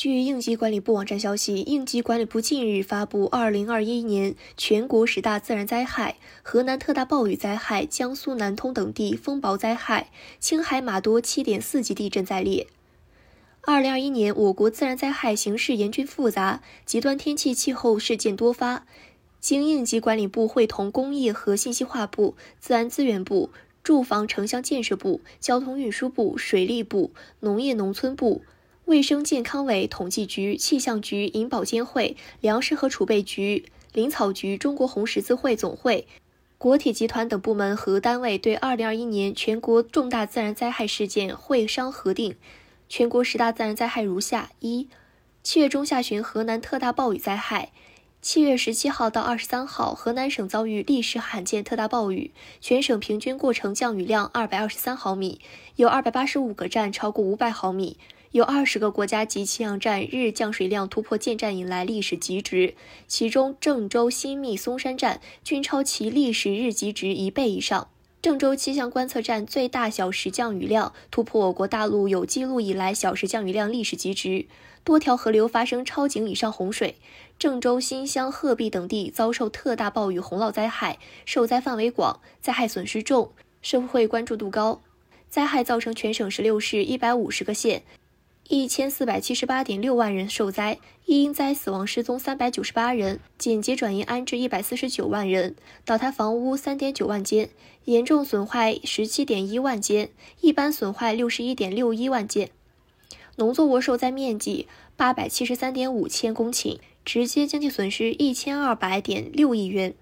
据应急管理部网站消息，应急管理部近日发布《二零二一年全国十大自然灾害》，河南特大暴雨灾害、江苏南通等地风雹灾害、青海玛多七点四级地震在列。二零二一年，我国自然灾害形势严峻复杂，极端天气气候事件多发。经应急管理部会同工业和信息化部、自然资源部、住房城乡建设部、交通运输部、水利部、农业农村部。卫生健康委、统计局、气象局、银保监会、粮食和储备局、林草局、中国红十字会总会、国铁集团等部门和单位对二零二一年全国重大自然灾害事件会商核定。全国十大自然灾害如下：一、七月中下旬河南特大暴雨灾害。七月十七号到二十三号，河南省遭遇历史罕见特大暴雨，全省平均过程降雨量二百二十三毫米，有二百八十五个站超过五百毫米。有二十个国家级气象站日降水量突破建站以来历史极值，其中郑州、新密、松山站均超其历史日极值一倍以上。郑州气象观测站最大小时降雨量突破我国大陆有记录以来小时降雨量历史极值，多条河流发生超警以上洪水。郑州、新乡、鹤壁等地遭受特大暴雨洪涝灾害，受灾范围广，灾害损失重，社会关注度高。灾害造成全省十六市一百五十个县。一千四百七十八点六万人受灾，一因灾死亡失踪三百九十八人，紧急转移安置一百四十九万人，倒塌房屋三点九万间，严重损坏十七点一万间，一般损坏六十一点六一万件。农作物受灾面积八百七十三点五千公顷，直接经济损失一千二百点六亿元。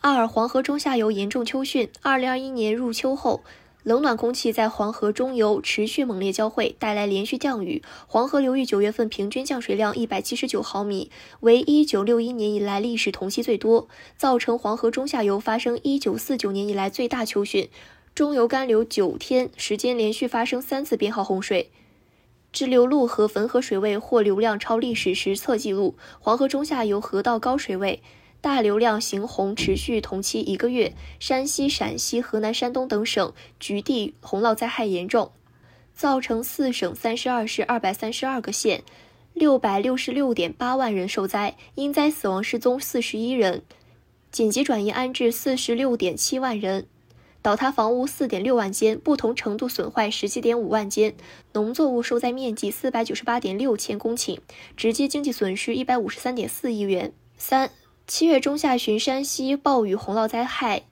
二、黄河中下游严重秋汛，二零二一年入秋后。冷暖空气在黄河中游持续猛烈交汇，带来连续降雨。黄河流域九月份平均降水量一百七十九毫米，为一九六一年以来历史同期最多，造成黄河中下游发生一九四九年以来最大秋汛。中游干流九天时间连续发生三次编号洪水，支流路和汾河水位或流量超历史实测记录。黄河中下游河道高水位。大流量行洪持续同期一个月，山西、陕西、河南、山东等省局地洪涝灾害严重，造成四省三十二市二百三十二个县六百六十六点八万人受灾，因灾死亡失踪四十一人，紧急转移安置四十六点七万人，倒塌房屋四点六万间，不同程度损坏十七点五万间，农作物受灾面积四百九十八点六千公顷，直接经济损失一百五十三点四亿元。三。七月中下旬，山西暴雨洪涝灾害。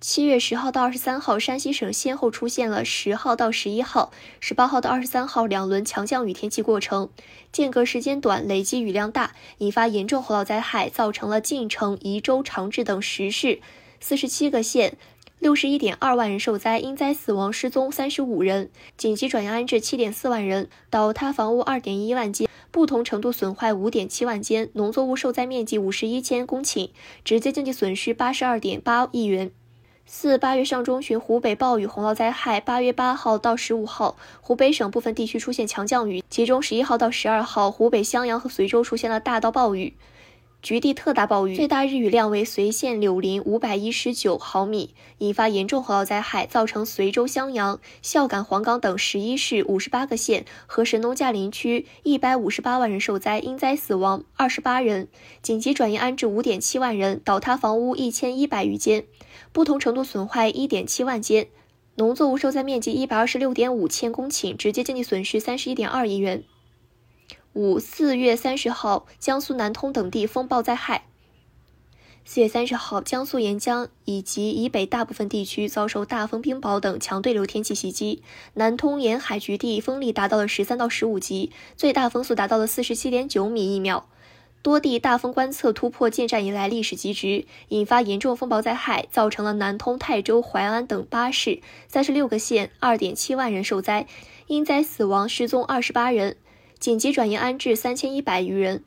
七月十号到二十三号，山西省先后出现了十号到十一号、十八号到二十三号两轮强降雨天气过程，间隔时间短，累积雨量大，引发严重洪涝灾害，造成了晋城、宜州、长治等十市四十七个县六十一点二万人受灾，因灾死亡失踪三十五人，紧急转移安置七点四万人，倒塌房屋二点一万间。不同程度损坏五点七万间，农作物受灾面积五十一千公顷，直接经济损失八十二点八亿元。四八月上中旬，湖北暴雨洪涝灾害。八月八号到十五号，湖北省部分地区出现强降雨，其中十一号到十二号，湖北襄阳和随州出现了大到暴雨。局地特大暴雨，最大日雨量为随县柳林五百一十九毫米，引发严重洪涝灾害，造成随州、襄阳、孝感、黄冈等十一市五十八个县和神农架林区一百五十八万人受灾，因灾死亡二十八人，紧急转移安置五点七万人，倒塌房屋一千一百余间，不同程度损坏一点七万间，农作物受灾面积一百二十六点五千公顷，直接经济损失三十一点二亿元。五四月三十号，江苏南通等地风暴灾害。四月三十号，江苏沿江以及以北大部分地区遭受大风、冰雹等强对流天气袭击，南通沿海局地风力达到了十三到十五级，最大风速达到了四十七点九米一秒，多地大风观测突破建站以来历史极值，引发严重风暴灾害，造成了南通、泰州、淮安等八市三十六个县二点七万人受灾，因灾死亡失踪二十八人。紧急转移安置三千一百余人，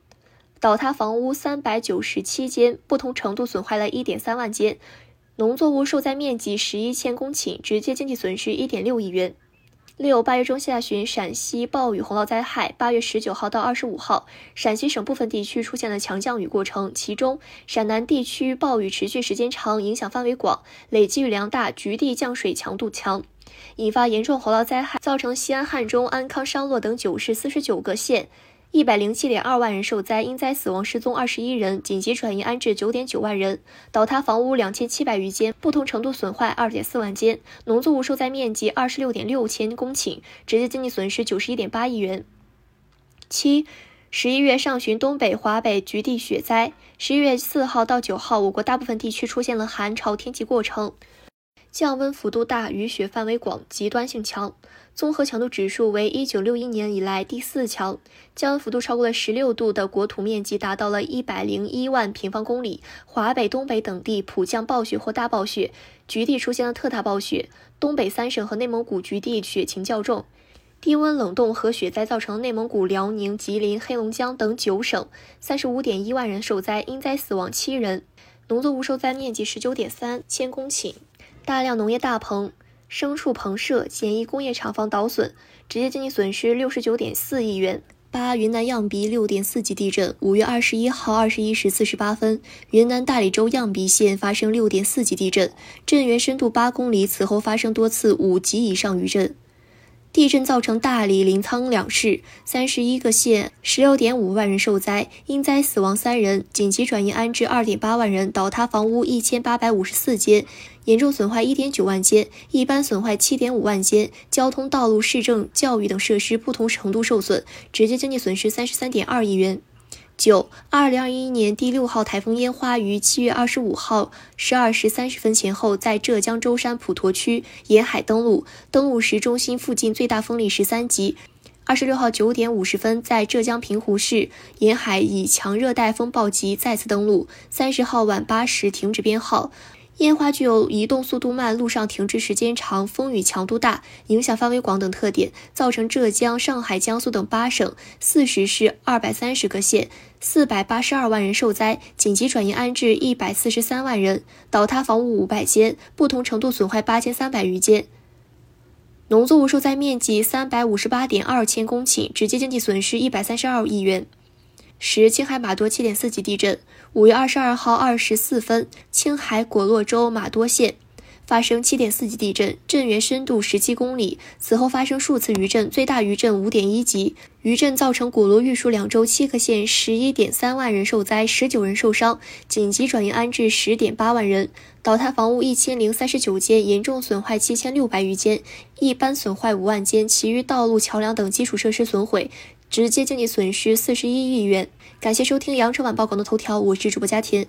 倒塌房屋三百九十七间，不同程度损坏了一点三万间，农作物受灾面积十一千公顷，直接经济损失一点六亿元。六八月中下旬，陕西暴雨洪涝灾害。八月十九号到二十五号，陕西省部分地区出现了强降雨过程，其中陕南地区暴雨持续时间长，影响范围广，累计雨量大，局地降水强度强。引发严重洪涝灾害，造成西安、汉中、安康、商洛等九市四十九个县一百零七点二万人受灾，因灾死亡失踪二十一人，紧急转移安置九点九万人，倒塌房屋两千七百余间，不同程度损坏二点四万间，农作物受灾面积二十六点六千公顷，直接经济损失九十一点八亿元。七，十一月上旬，东北、华北局地雪灾。十一月四号到九号，我国大部分地区出现了寒潮天气过程。降温幅度大，雨雪范围广，极端性强，综合强度指数为一九六一年以来第四强。降温幅度超过了十六度的国土面积达到了一百零一万平方公里。华北、东北等地普降暴雪或大暴雪，局地出现了特大暴雪。东北三省和内蒙古局地雪情较重。低温冷冻和雪灾造成内蒙古、辽宁、吉林、黑龙江等九省三十五点一万人受灾，因灾死亡七人。农作物受灾面积十九点三千公顷。大量农业大棚、牲畜棚舍、简易工业厂房倒损，直接经济损失六十九点四亿元。八、云南漾鼻六点四级地震。五月二十一号二十一时四十八分，云南大理州漾鼻县发生六点四级地震，震源深度八公里。此后发生多次五级以上余震。地震造成大理、临沧两市三十一个县十六点五万人受灾，因灾死亡三人，紧急转移安置二点八万人，倒塌房屋一千八百五十四间，严重损坏一点九万间，一般损坏七点五万间，交通、道路、市政、教育等设施不同程度受损，直接经济损失三十三点二亿元。九，二零二一年第六号台风烟花于七月二十五号十二时三十分前后在浙江舟山普陀区沿海登陆，登陆时中心附近最大风力十三级。二十六号九点五十分在浙江平湖市沿海以强热带风暴级再次登陆。三十号晚八时停止编号。烟花具有移动速度慢、路上停滞时间长、风雨强度大、影响范围广等特点，造成浙江、上海、江苏等八省四十市二百三十个县四百八十二万人受灾，紧急转移安置一百四十三万人，倒塌房屋五百间，不同程度损坏八千三百余间，农作物受灾面积三百五十八点二千公顷，直接经济损失一百三十二亿元。十，青海玛多七点四级地震。五月二十二号二十四分，青海果洛州玛多县发生七点四级地震，震源深度十七公里。此后发生数次余震，最大余震五点一级。余震造成果洛玉树两州七个县十一点三万人受灾，十九人受伤，紧急转移安置十点八万人。倒塌房屋一千零三十九间，严重损坏七千六百余间，一般损坏五万间，其余道路、桥梁等基础设施损毁。直接经济损失四十一亿元。感谢收听羊城晚报广东头条，我是主播佳田。